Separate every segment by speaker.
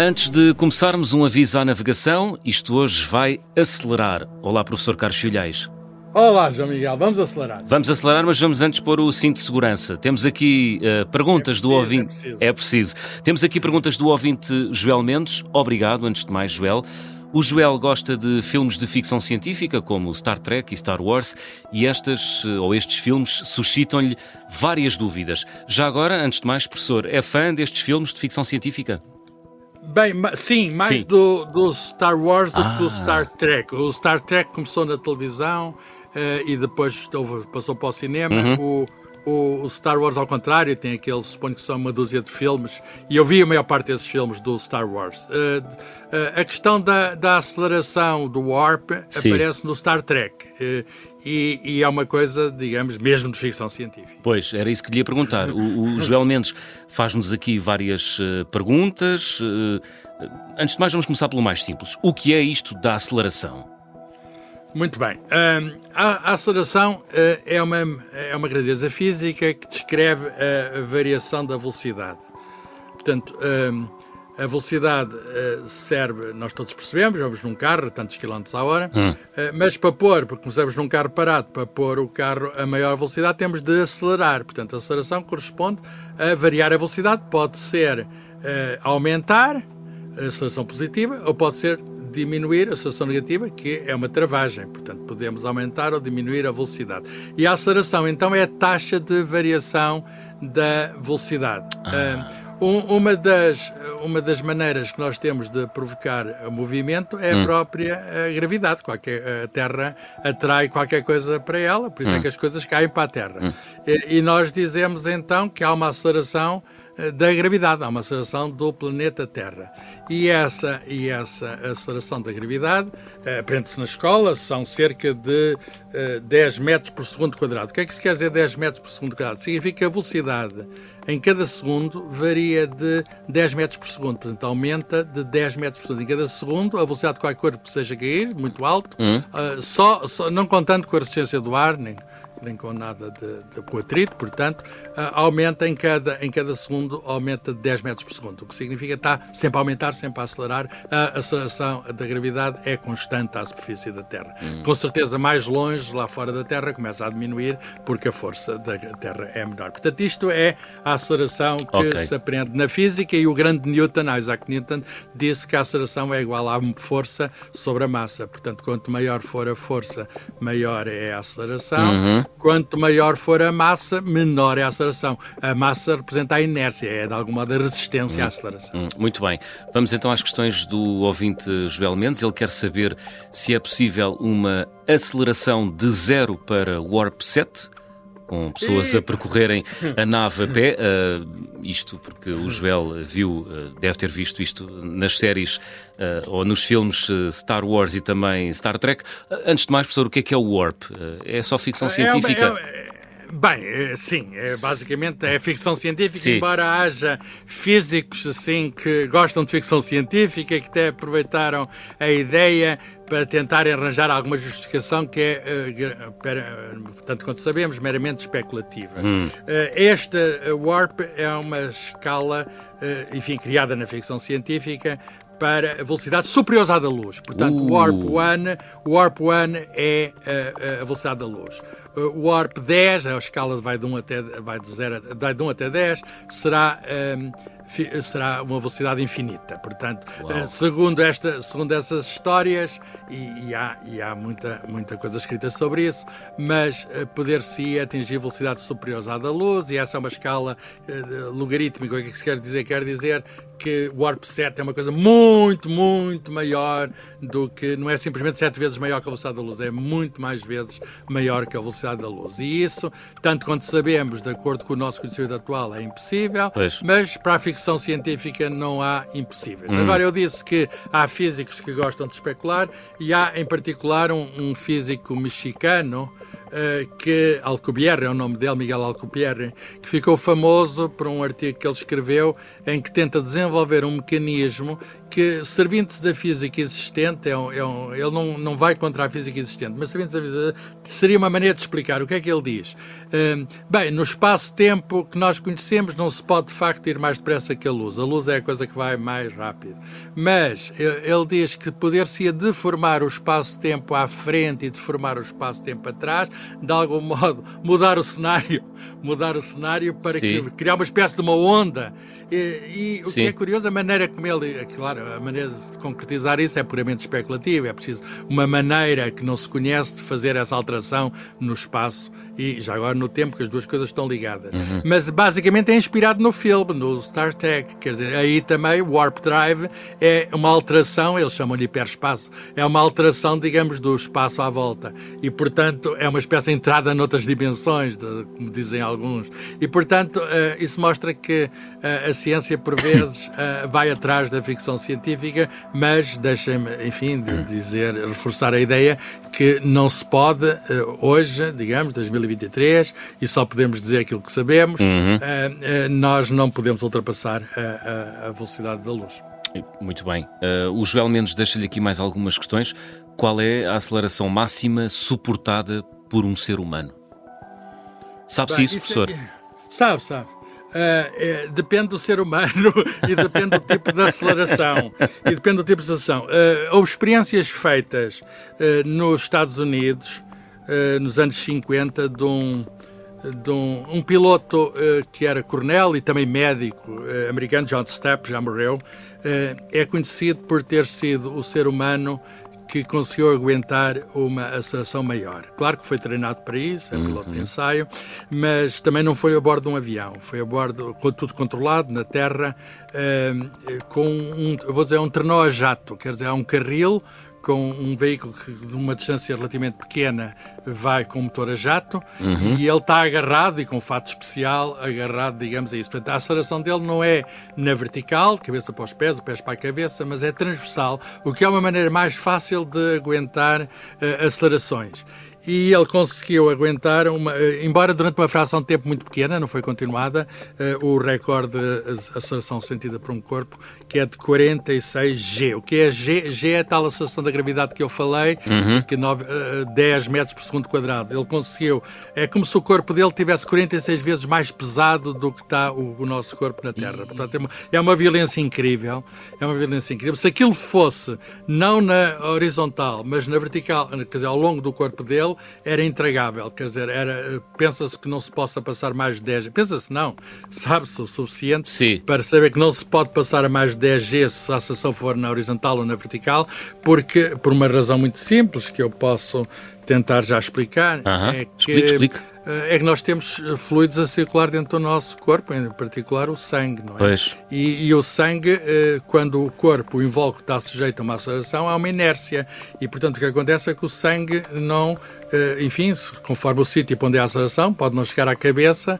Speaker 1: Antes de começarmos, um aviso à navegação. Isto hoje vai acelerar. Olá, professor Carlos Filhais.
Speaker 2: Olá, João Miguel, vamos acelerar.
Speaker 1: Vamos acelerar, mas vamos antes pôr o cinto de segurança. Temos aqui uh, perguntas
Speaker 2: é preciso,
Speaker 1: do ouvinte.
Speaker 2: É preciso.
Speaker 1: é preciso. Temos aqui perguntas do ouvinte Joel Mendes. Obrigado, antes de mais, Joel. O Joel gosta de filmes de ficção científica, como Star Trek e Star Wars, e estas eh, ou estes filmes suscitam-lhe várias dúvidas. Já agora, antes de mais, professor, é fã destes filmes de ficção científica?
Speaker 2: Bem, sim, mais
Speaker 1: Sim.
Speaker 2: Do, do Star Wars do que do
Speaker 1: Ah.
Speaker 2: Star Trek. O Star Trek começou na televisão eh, e depois passou para o cinema.
Speaker 1: Uhum.
Speaker 2: O, o- o Star Wars, ao contrário, tem aqueles, suponho que são uma dúzia de filmes, e eu vi a maior parte desses filmes do Star Wars. Eh, eh, a questão da, da aceleração do Warp
Speaker 1: Sim.
Speaker 2: aparece no Star Trek. E, e é uma coisa, digamos, mesmo de ficção científica.
Speaker 1: Pois, era isso que lhe ia perguntar. O, o Joel Mendes faz-nos aqui várias eh, perguntas. Eh, eh, antes de mais, vamos começar pelo mais simples. O que é isto da aceleração?
Speaker 2: Muito bem. A, a aceleração é, uma, é uma grandeza física que descreve a, a variação da velocidade. Portanto, a velocidade eh, serve, nós todos percebemos, vamos num carro, tantos quilómetros à hora, eh, mas para pôr, porque começamos num carro parado, para pôr o carro a maior velocidade, temos de acelerar. Portanto, a aceleração corresponde a variar a velocidade, pode ser eh, aumentar, a aceleração positiva, ou pode ser diminuir a aceleração negativa, que é uma travagem. Portanto, podemos aumentar ou diminuir a velocidade. E a aceleração, então, é a taxa de variação da velocidade. Ah, um- uma, das, uma das maneiras que nós temos de provocar movimento é a própria eh, gravidade. Qualquer, a Terra atrai qualquer coisa para ela, por isso é que as coisas caem para a Terra. E, e nós dizemos então que há uma aceleração eh, da gravidade, há uma aceleração do planeta Terra. E essa, e essa aceleração da gravidade eh, aprende-se na escola, são cerca de eh, 10 metros por segundo quadrado. O que é que se quer dizer 10 metros por segundo quadrado? Significa que a velocidade em cada segundo varia de 10 metros por segundo, portanto aumenta de 10 metros por segundo. Em cada segundo, a velocidade de qualquer corpo que seja cair, muito alto, ah, só, só- não contando com a resistência do ar, nem, nem com nada de, de com atrito, portanto, ah, aumenta em cada, em cada segundo, aumenta de 10 metros por segundo, o que significa que está sempre a aumentar, sempre a acelerar. A aceleração da gravidade é constante à superfície da Terra. Com certeza, mais longe, lá fora da Terra, começa a diminuir, porque a força da Terra é menor. Portanto, isto é a aceleração que
Speaker 1: Ok.
Speaker 2: se aprende na física e o grande Newton, Isaac Newton, disse que a aceleração é igual à força sobre a massa. Portanto, quanto maior for a força, maior é a aceleração. Quanto maior for a massa, menor é a aceleração. A massa representa a inércia, é de algum modo a resistência à aceleração.
Speaker 1: Hum, Muito bem. Vamos então às questões do ouvinte Joel Mendes. Ele quer saber se é possível uma aceleração de zero para Warp 7, com pessoas a percorrerem a nave a pé. Ah, isto porque o Joel viu, ah, deve ter visto isto nas séries ah, ou nos filmes Star Wars e também Star Trek. Antes de mais, professor, o que é que é o Warp? É só ficção científica?
Speaker 2: É uma- é- Bem, é, sim, é, basicamente é ficção científica,
Speaker 1: Sim.
Speaker 2: embora haja físicos assim que gostam de ficção científica que até aproveitaram a ideia para tentar arranjar alguma justificação que é, eh, para- tanto quanto sabemos, meramente especulativa. Eh, esta eh, Warp é uma escala, enfim, criada na ficção científica para velocidades superiores à da luz. Portanto,
Speaker 1: Uh.
Speaker 2: o Warp 1, o Warp 1 é a, a velocidade da luz. O Warp 10, a escala vai de 1 até, vai de 0, a- vai de 1 até 10, será, ehm, fi- será uma velocidade infinita. Portanto, eh, segundo, esta, segundo essas histórias, e, e há, e há muita, muita coisa escrita sobre isso, mas eh, poder-se atingir velocidades superiores à da luz, e essa é uma escala eh, de- logarítmica. O que é que se quer dizer? Quer dizer que o Warp 7 é uma coisa muito, muito maior do que. Não é simplesmente sete vezes maior que a velocidade da luz, é muito mais vezes maior que a velocidade da luz. E isso, tanto quanto sabemos, de acordo com o nosso conhecimento atual, é impossível,
Speaker 1: Pois.
Speaker 2: mas para a ficção científica não há impossíveis. Agora, eu disse que há físicos que gostam de especular e há, em particular, um, um físico mexicano que Alcubierre é o nome dele, Miguel Alcubierre, que ficou famoso por um artigo que ele escreveu em que tenta desenvolver um mecanismo que, servindo-se da física existente, é um, é um, ele não, não vai contra a física existente, mas servindo-se da física seria uma maneira de explicar o que é que ele diz. Uh, bem, no espaço-tempo que nós conhecemos, não se pode de facto ir mais depressa que a luz. A luz é a coisa que vai mais rápido. Mas ele diz que poder-se deformar o espaço-tempo à frente e deformar o espaço-tempo atrás, de algum modo mudar o cenário, mudar o cenário para que, criar uma espécie de uma onda. E, e o Sim. que é curioso, a maneira como ele, é claro, a maneira de concretizar isso é puramente especulativa, é preciso uma maneira que não se conhece de fazer essa alteração no espaço e já agora no tempo, que as duas coisas estão ligadas. Uhum. Mas basicamente é inspirado no filme, no Star Trek, quer dizer, aí também o Warp Drive é uma alteração, eles chamam-lhe hiperespaço, é uma alteração, digamos, do espaço à volta. E, portanto, é uma espécie de entrada noutras dimensões, de, como dizem alguns. E, portanto, uh, isso mostra que uh, a ciência, por vezes, uh, vai atrás da ficção científica, mas deixem-me, enfim, de dizer, reforçar a ideia que não se pode, hoje, digamos, 2020, 2023 e só podemos dizer aquilo que sabemos, uhum. uh, nós não podemos ultrapassar a, a, velocidade da luz.
Speaker 1: Muito bem. Uh, o Joel Mendes deixa-lhe aqui mais algumas questões. Qual é a aceleração máxima suportada por um ser humano? Sabe-se isso, professor? É...
Speaker 2: Sabe, sabe. Uh, depende do ser humano e depende do tipo de aceleração. E depende do tipo de aceleração. Uh, houve experiências feitas nos Estados Unidos eh, nos anos 50 de um, de um, um piloto uh, que era coronel e também médico uh, americano, John Stepp, já morreu. é conhecido por ter sido o ser humano que conseguiu aguentar uma aceleração maior. Claro que foi treinado para isso, é piloto uhum. de ensaio, mas também não foi a bordo de um avião, foi a bordo, com tudo controlado, na terra, com um, vou dizer, um trenó a jato, quer dizer, há um carril com um veículo que de uma distância relativamente pequena vai com motor a jato uhum. e ele está agarrado e com fato especial agarrado, digamos, a isso. Portanto, a aceleração dele não é na vertical, cabeça para os pés, o pés para a cabeça, mas é transversal, o que é uma maneira mais fácil de aguentar uh, acelerações e ele conseguiu aguentar, uma, eh, embora durante uma fração de tempo muito pequena, não foi continuada, uh, o recorde de aceleração sentida por um corpo, que é de 46 G. O que é G? G é a tal aceleração da gravidade que eu falei, uhum. que é 9, uh, 10 metros por segundo quadrado. Ele conseguiu, é como se o corpo dele tivesse 46 vezes mais pesado do que está o, o nosso corpo na Terra. Portanto, é uma, é uma violência incrível. É uma violência incrível. Se aquilo fosse não na horizontal, mas na vertical, quer dizer, ao longo do corpo dele, era intragável, quer dizer, era, pensa-se que não se possa passar mais de 10, pensa-se não, sabe-se o suficiente Sim. para saber que não se pode passar a mais de 10 G se a ação for na horizontal ou na vertical, porque, por uma razão muito simples, que eu posso tentar já explicar, uh -huh. é que...
Speaker 1: Explique, explique
Speaker 2: eh, é que nós temos eh, fluidos a circular dentro do nosso corpo, em particular o sangue, não é?
Speaker 1: Pois.
Speaker 2: E, e o sangue, eh, quando o corpo, o invólucro, está sujeito a uma aceleração, há uma inércia. E, portanto, o que acontece é que o sangue não, enfim, conforme o sítio onde há a aceleração, pode não chegar à cabeça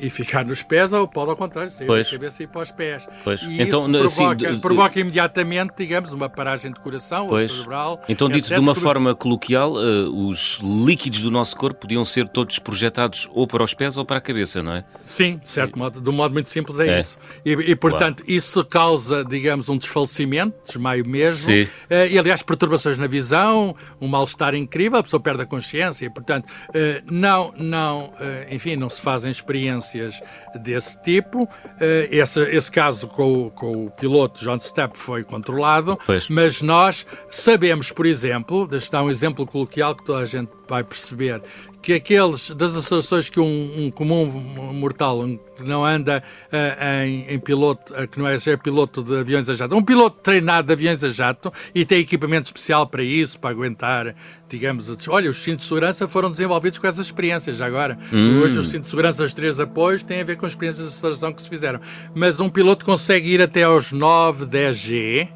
Speaker 2: e ficar nos pés, ou pode, ao contrário, sair pois. da cabeça e ir para os pés.
Speaker 1: Pois.
Speaker 2: E então, isso provoca, assim, provoca imediatamente, digamos, uma paragem de coração pois. ou cerebral.
Speaker 1: Então, dito de uma forma coloquial, os líquidos do nosso corpo podiam ser todos projetados ou para os pés ou para a cabeça, não é?
Speaker 2: Sim, de certo modo, de um modo muito simples é, é. isso. E, e portanto, claro. isso causa, digamos, um desfalecimento, desmaio mesmo, Sim. E aliás, perturbações na visão, um mal-estar incrível, a pessoa perde a consciência, e portanto, uh, não, não, uh, enfim, não se fazem experiências desse tipo. esse, esse caso com, com o piloto John Stepp foi controlado, pois. mas nós sabemos, por exemplo, deixa dar um exemplo coloquial que toda a gente vai perceber que aqueles das acelerações que um, um comum mortal um, que não anda uh, em, em, piloto, uh, que não é ser piloto de aviões a jato, um piloto treinado de aviões a jato e tem equipamento especial para isso, para aguentar, digamos, olha, os cintos de segurança foram desenvolvidos com essas experiências já agora. Hum. Hoje os cintos de segurança, os três apoios, têm a ver com experiências de aceleração que se fizeram. Mas um piloto consegue ir até aos 9, 10 G,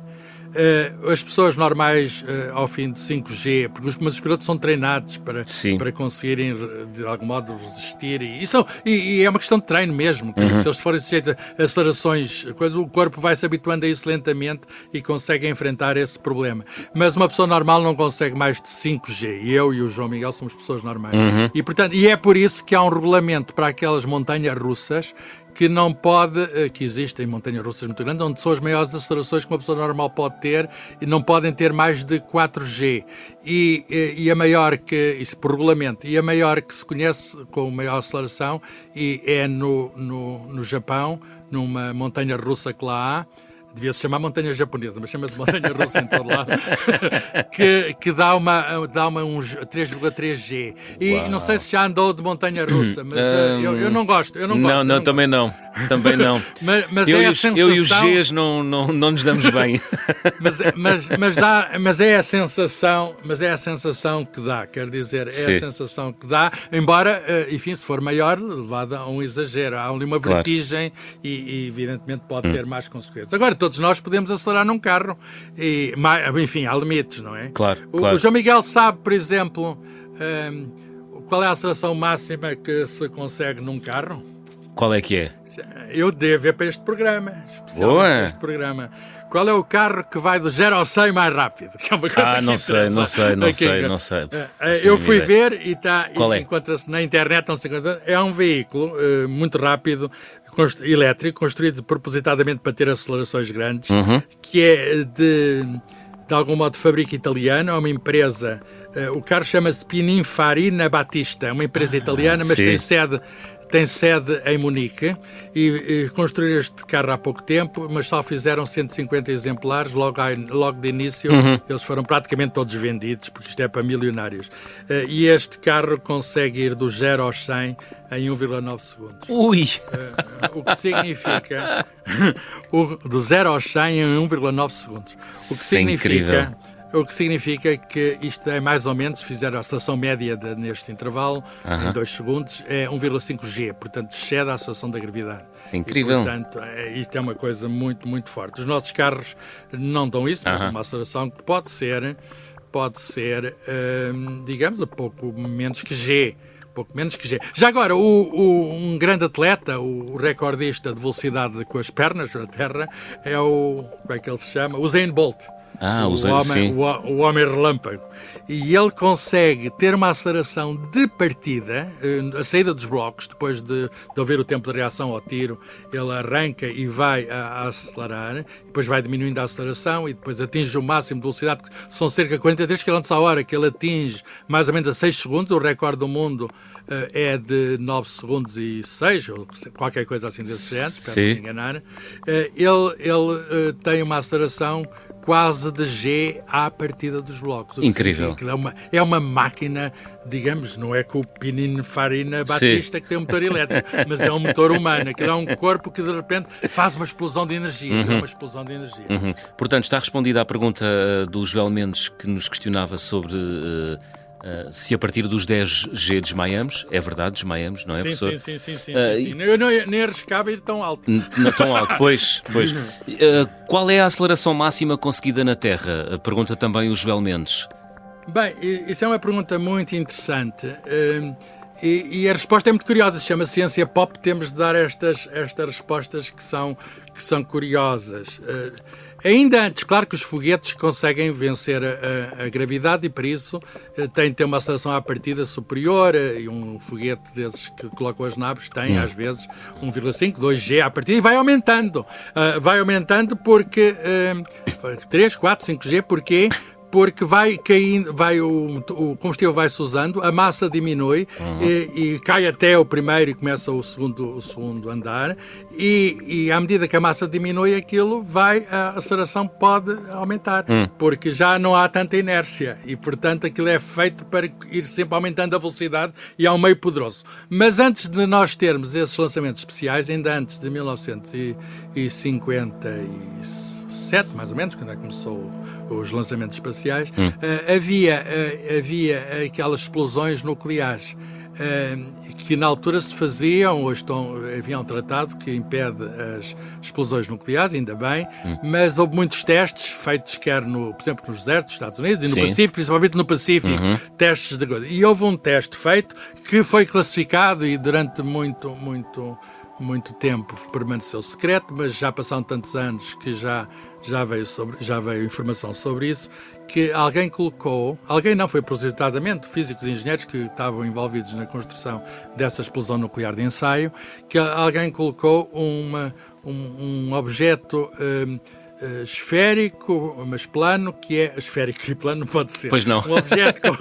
Speaker 2: Uh, as pessoas normais, uh, ao fim de 5G, porque os, mas os pilotos são treinados para, para conseguirem, de algum modo, resistir. E, isso, e, e é uma questão de treino mesmo. Uhum. Se eles forem sujeitos a acelerações, coisa, o corpo vai se habituando a isso lentamente e consegue enfrentar esse problema. Mas uma pessoa normal não consegue mais de 5G. E eu e o João Miguel somos pessoas normais. Uhum. E, portanto, e é por isso que há um regulamento para aquelas montanhas russas que não pode, eh, que existem montanhas russas muito grandes, onde são as maiores acelerações que uma pessoa normal pode ter e não podem ter mais de 4G. E, eh, e a maior que, isso por regulamento, e a maior que se conhece com maior aceleração e é no, no, no Japão, numa montanha russa que lá há, devia se chamar montanha japonesa, mas chama-se montanha russa em todo lado, que, que dá uma, dá uma uns 3,3G. E Uau. não sei se já andou de montanha russa, mas um, eu, eu, não gosto. Eu não, gosto,
Speaker 1: não, não,
Speaker 2: não
Speaker 1: também
Speaker 2: gosto.
Speaker 1: não. Também não.
Speaker 2: mas, mas eu, é
Speaker 1: e
Speaker 2: os,
Speaker 1: sensação... eu e os Gs não, não, não nos damos bem.
Speaker 2: mas, mas, mas, dá, mas é a sensação, mas é a sensação que dá, quer dizer, é Sim. a sensação que dá, embora, eh, enfim, se for maior, levada a um exagero. Há ali uma vertigem claro. e, e, evidentemente, pode hum. ter mais consequências. Agora, todos nós podemos acelerar num carro. E, enfim, há limites, não é?
Speaker 1: Claro.
Speaker 2: O,
Speaker 1: claro.
Speaker 2: o João Miguel sabe, por exemplo, um, qual é a aceleração máxima que se consegue num carro?
Speaker 1: Qual é que é?
Speaker 2: Eu devo ver para este programa, especialmente para este programa. Qual é o carro que vai do 0 ao 100 mais rápido?
Speaker 1: Que é uma coisa ah, não sei, não sei, não sei, não sei, não
Speaker 2: sei. Eu fui ver e está, é? encontra-se na internet, não sei quanto, é um veículo uh, muito rápido, elétrico, construído propositadamente para ter acelerações grandes, uhum. que é de, de algum modo de fábrica italiana, é uma empresa, o carro chama-se Pininfarina Battista, é uma empresa ah, italiana, mas sim. tem sede tem sede em Munique e, e construíram este carro há pouco tempo, mas só fizeram 150 exemplares logo, logo de início. Uhum. Eles foram praticamente todos vendidos, porque isto é para milionários. Uh, e este carro consegue ir do 0 ao 100 em 1,9 segundos.
Speaker 1: Ui!
Speaker 2: Uh, o que significa o, do 0 ao 100 em 1,9 segundos. O que
Speaker 1: é significa. incrível
Speaker 2: o que significa que isto é mais ou menos, fizeram a aceleração média de, neste intervalo, em 2 segundos, é 1,5 G, portanto excede a aceleração da gravidade.
Speaker 1: Isso é incrível.
Speaker 2: E, portanto, é, isto é uma coisa muito, muito forte. Os nossos carros não dão isso, mas uma aceleração que pode ser, pode ser, hum, digamos, a pouco menos que G pouco menos que G. Já agora, o, o, um grande atleta, o recordista de velocidade com as pernas na terra, é o. Como é que ele se chama? O Zayn Bolt.
Speaker 1: Ah, o,
Speaker 2: homem, o, o, homem relâmpago. E ele consegue ter uma aceleração de partida, eh, a saída dos blocos, depois de, de haver o tempo de reação ao tiro, ele arranca e vai a, a, acelerar, depois vai diminuindo a aceleração e depois atinge o máximo de velocidade, que são cerca de 43 km a hora, que ele atinge mais ou menos a 6 segundos. O recorde do mundo uh, é de 9 segundos e 6, ou qualquer coisa assim desse género, espero não me enganar. Uh, ele ele uh, tem uma aceleração quase de G à partida dos blocos.
Speaker 1: Incrível.
Speaker 2: É uma, é uma máquina, digamos, não é com o Pininfarina Batista Sim. que tem um motor elétrico, mas é um motor humano. Aquilo é um corpo que de repente faz uma explosão de energia. Uhum. É uma explosão de energia.
Speaker 1: Uhum. Portanto, está respondida à pergunta eh, do Joel Mendes que nos questionava sobre. Uh, Uh, se a partir dos 10G desmaiamos, é verdade, desmaiamos, não é,
Speaker 2: sim,
Speaker 1: professor?
Speaker 2: Sim, sim, sim. sim, uh, sim, sim. Eu não, nem arriscava ir tão alto.
Speaker 1: Não tão alto, pois. pois. Uh, qual é a aceleração máxima conseguida na Terra? Pergunta também o Joel Mendes.
Speaker 2: Bem, isso é uma pergunta muito interessante. E, e, a resposta é muito curiosa, se chama ciência pop, temos de dar estas, estas respostas que são, que são curiosas. Uh, ainda antes, claro que os foguetes conseguem vencer a, a, gravidade e, para isso, uh, têm de ter uma aceleração à partida superior, uh, e um foguete desses que colocam as naves tem, hum. às vezes, 1,5, 2G à partida, e vai aumentando. vai aumentando porque 3, 4, 5G, porquê? Porque vai caindo, vai o, o combustível vai se usando, a massa diminui uhum. e, e, cai até o primeiro e começa o segundo, o segundo andar e, e à medida que a massa diminui aquilo vai a aceleração pode aumentar uhum. porque já não há tanta inércia e portanto aquilo é feito para ir sempre aumentando a velocidade e é um meio poderoso. Mas antes de nós termos esses lançamentos especiais, ainda antes de 1956 2007, mais ou menos, quando é que começou os lançamentos espaciais, hum. uh, havia, uh, havia aquelas explosões nucleares. que na altura se faziam, ou estão, havia um tratado que impede as explosões nucleares, ainda bem, hum. mas houve muitos testes feitos, quer no, por exemplo, nos desertos dos Estados Unidos e no Sim. Pacífico, principalmente no Pacífico, uhum. testes de E houve um teste feito que foi classificado e durante muito, muito muito tempo permaneceu secreto, mas já passaram tantos anos que já, já, veio, sobre, já veio informação sobre isso, que alguém colocou, alguém não, foi propositadamente, físicos e engenheiros que estavam envolvidos na construção dessa explosão nuclear de ensaio, que alguém colocou uma, um, um objeto... Um, uh, esférico, mas plano, que é esférico e plano não pode ser.
Speaker 1: Pois não.
Speaker 2: Um objeto. Com...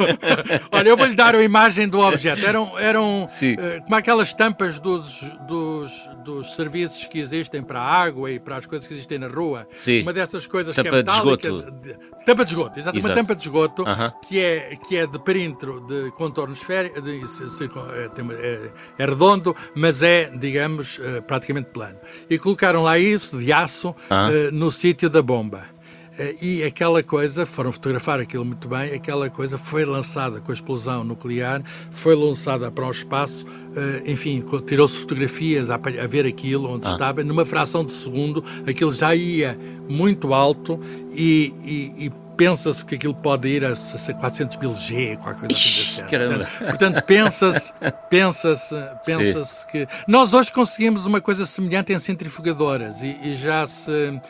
Speaker 2: Olha, eu vou-lhe dar a imagem do objeto. Eram, eram uh, como aquelas tampas dos, dos, dos serviços que existem para a água e para as coisas que existem na rua.
Speaker 1: Sim.
Speaker 2: Uma dessas coisas
Speaker 1: tampa
Speaker 2: que é
Speaker 1: metálica. De esgoto.
Speaker 2: De, tampa de esgoto, exato. Uma tampa de esgoto uh -huh. que, é, que é de perímetro de contorno esférico, de, é, é, é, redondo, mas é, digamos, uh, praticamente plano. E colocaram lá isso de aço -huh. no sítio da bomba. Eh, e aquela coisa, foram fotografar aquilo muito bem, aquela coisa foi lançada com a explosão nuclear, foi lançada para o espaço, eh, enfim, tirou-se fotografias a, a, ver aquilo onde ah. estava, numa fração de segundo, aquilo já ia muito alto e, e, e pensa-se que aquilo pode ir a 400 mil G, qualquer coisa assim.
Speaker 1: Caramba.
Speaker 2: Portanto, pensa-se pensa-se pensa que... Nós hoje conseguimos uma coisa semelhante em centrifugadoras e, e já se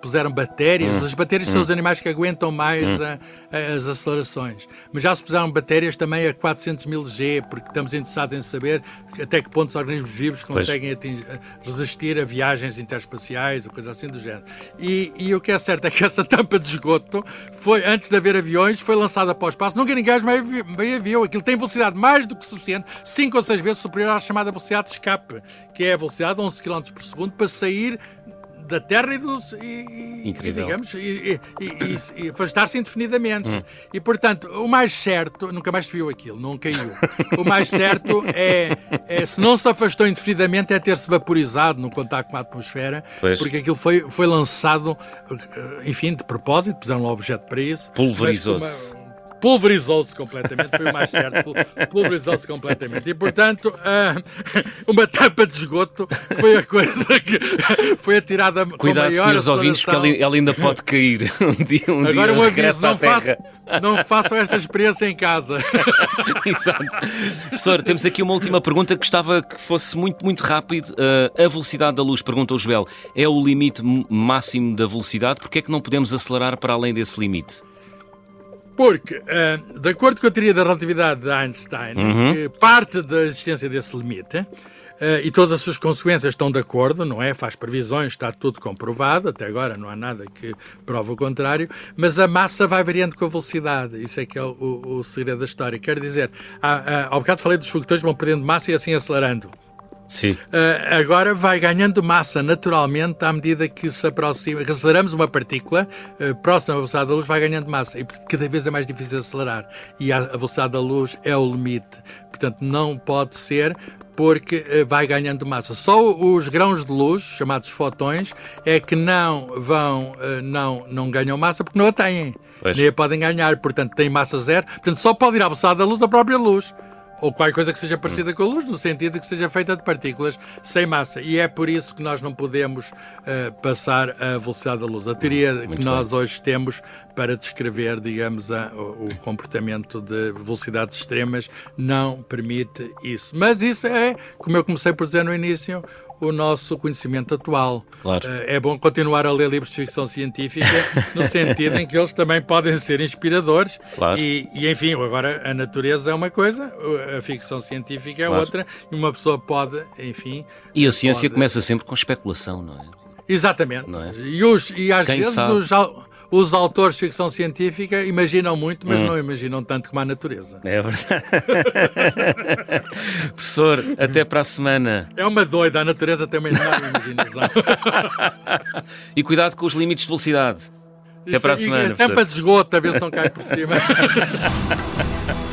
Speaker 2: puseram bactérias. Hum. As bactérias hum. são os animais que aguentam mais hum. a, a, as acelerações. Mas já se puseram bactérias também a 400 mil G, porque estamos interessados em saber até que ponto os organismos vivos conseguem atingir, resistir a viagens interespaciais ou coisa assim do género. E, e o que é certo é que essa tampa de esgoto foi, antes de haver aviões, foi lançada para o espaço. Nunca ninguém mais viu. Aquilo tem velocidade mais do que suficiente, 5 ou 6 vezes superior à chamada velocidade de escape, que é a velocidade de 11 km por segundo, para sair da Terra e dos. E,
Speaker 1: Incrível.
Speaker 2: E, digamos, e, e, e afastar-se indefinidamente. Hum. E, portanto, o mais certo, nunca mais se viu aquilo, não caiu. o mais certo é, é, se não se afastou indefinidamente, é ter-se vaporizado no contacto com a atmosfera, pois. porque aquilo foi, foi lançado, eh, enfim, de propósito, puseram um objeto para isso.
Speaker 1: Pulverizou-se
Speaker 2: pulverizou-se completamente, foi o mais certo, pulverizou-se completamente. E, portanto, uh, uma tampa de esgoto foi a coisa que foi atirada
Speaker 1: Cuidado, com maior senhores ouvintes, ela, ela, ainda pode cair um dia, um
Speaker 2: Agora,
Speaker 1: dia
Speaker 2: um aviso, não, faço, não façam esta experiência em casa.
Speaker 1: Exato. Professor, temos aqui uma última pergunta que gostava que fosse muito, muito rápido. Uh, a velocidade da luz, pergunta o Joel, é o limite máximo da velocidade? Porquê é que não podemos acelerar para além desse limite?
Speaker 2: Porque, uh, de acordo com a teoria da relatividade de Einstein, uhum. que parte da existência desse limite, uh, e todas as suas consequências estão de acordo, não é? Faz previsões, está tudo comprovado, até agora não há nada que prova o contrário, mas a massa vai variando com a velocidade, isso é que é o, o, o segredo da história. Quer dizer, há, há, ao bocado falei dos foguetões vão perdendo massa e assim acelerando.
Speaker 1: Sim.
Speaker 2: Uh, agora vai ganhando massa naturalmente à medida que se aproxima, aceleramos uma partícula uh, próxima à velocidade da luz, vai ganhando massa e cada vez é mais difícil acelerar. E a, a velocidade da luz é o limite. Portanto, não pode ser porque uh, vai ganhando massa. Só os grãos de luz, chamados fotões, é que não vão, não, não ganham massa porque não a têm. Pois. Nem a podem ganhar, portanto, têm massa zero. Portanto, só pode ir à velocidade da luz a própria luz ou qualquer coisa que seja parecida com a luz, no sentido de que seja feita de partículas sem massa. E é por isso que nós não podemos uh, passar a velocidade da luz. A teoria Muito que nós bem. hoje temos para descrever, digamos, a, o, o comportamento de velocidades extremas não permite isso. Mas isso é, como eu comecei por dizer no início, o nosso conhecimento atual.
Speaker 1: Claro.
Speaker 2: Eh, é bom continuar a ler livros de ficção científica, no sentido em que eles também podem ser inspiradores.
Speaker 1: Claro.
Speaker 2: E, e, enfim, agora a natureza é uma coisa, a ficção científica é claro. outra, e uma pessoa pode, enfim.
Speaker 1: E a ciência pode... começa sempre com especulação, não é?
Speaker 2: Exatamente.
Speaker 1: Não é?
Speaker 2: E, os, e às Quem vezes sabe? os os autores de ficção científica imaginam muito, mas hum. não imaginam tanto como a natureza.
Speaker 1: É verdade. Professor, até para a semana.
Speaker 2: É uma doida, a natureza tem uma enorme imaginação.
Speaker 1: e cuidado com os limites de velocidade. Até Isso, para a semana.
Speaker 2: Tampa de esgoto, a ver se não cai por cima.